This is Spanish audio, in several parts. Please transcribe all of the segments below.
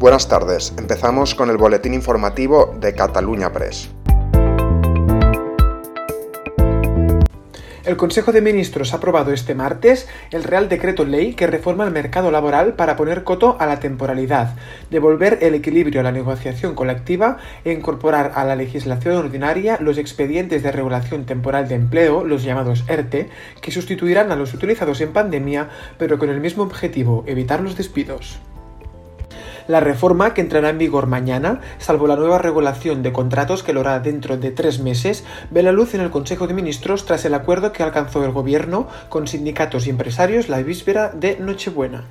Buenas tardes, empezamos con el boletín informativo de Cataluña Press. El Consejo de Ministros ha aprobado este martes el Real Decreto Ley que reforma el mercado laboral para poner coto a la temporalidad, devolver el equilibrio a la negociación colectiva e incorporar a la legislación ordinaria los expedientes de regulación temporal de empleo, los llamados ERTE, que sustituirán a los utilizados en pandemia, pero con el mismo objetivo, evitar los despidos. La reforma, que entrará en vigor mañana, salvo la nueva regulación de contratos que lo hará dentro de tres meses, ve la luz en el Consejo de Ministros tras el acuerdo que alcanzó el Gobierno con sindicatos y empresarios la víspera de Nochebuena.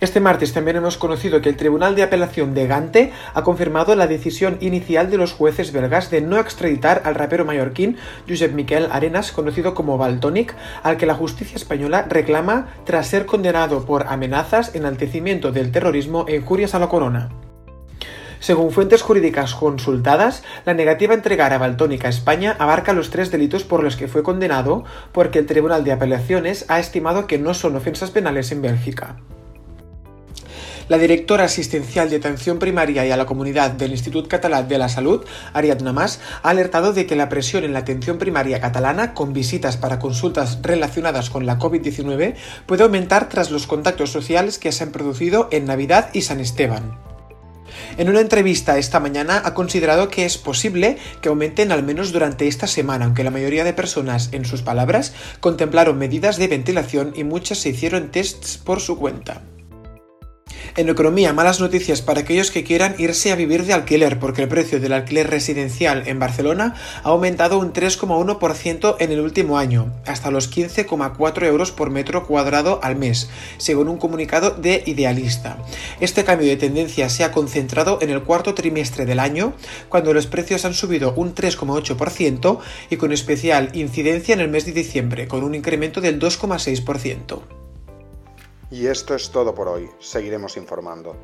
Este martes también hemos conocido que el Tribunal de Apelación de Gante ha confirmado la decisión inicial de los jueces belgas de no extraditar al rapero mallorquín Josep Miquel Arenas, conocido como Baltonic, al que la justicia española reclama tras ser condenado por amenazas, enaltecimiento del terrorismo e injurias a la corona. Según fuentes jurídicas consultadas, la negativa a entregar a Baltonic a España abarca los tres delitos por los que fue condenado, porque el Tribunal de Apelaciones ha estimado que no son ofensas penales en Bélgica. La directora asistencial de atención primaria y a la comunidad del Institut Català de la Salud, Ariadna Mas, ha alertado de que la presión en la atención primaria catalana, con visitas para consultas relacionadas con la COVID-19, puede aumentar tras los contactos sociales que se han producido en Navidad y San Esteban. En una entrevista esta mañana ha considerado que es posible que aumenten al menos durante esta semana, aunque la mayoría de personas, en sus palabras, contemplaron medidas de ventilación y muchas se hicieron tests por su cuenta. En economía, malas noticias para aquellos que quieran irse a vivir de alquiler, porque el precio del alquiler residencial en Barcelona ha aumentado un 3,1% en el último año, hasta los 15,4 euros por metro cuadrado al mes, según un comunicado de Idealista. Este cambio de tendencia se ha concentrado en el cuarto trimestre del año, cuando los precios han subido un 3,8% y con especial incidencia en el mes de diciembre, con un incremento del 2,6%. Y esto es todo por hoy. Seguiremos informando.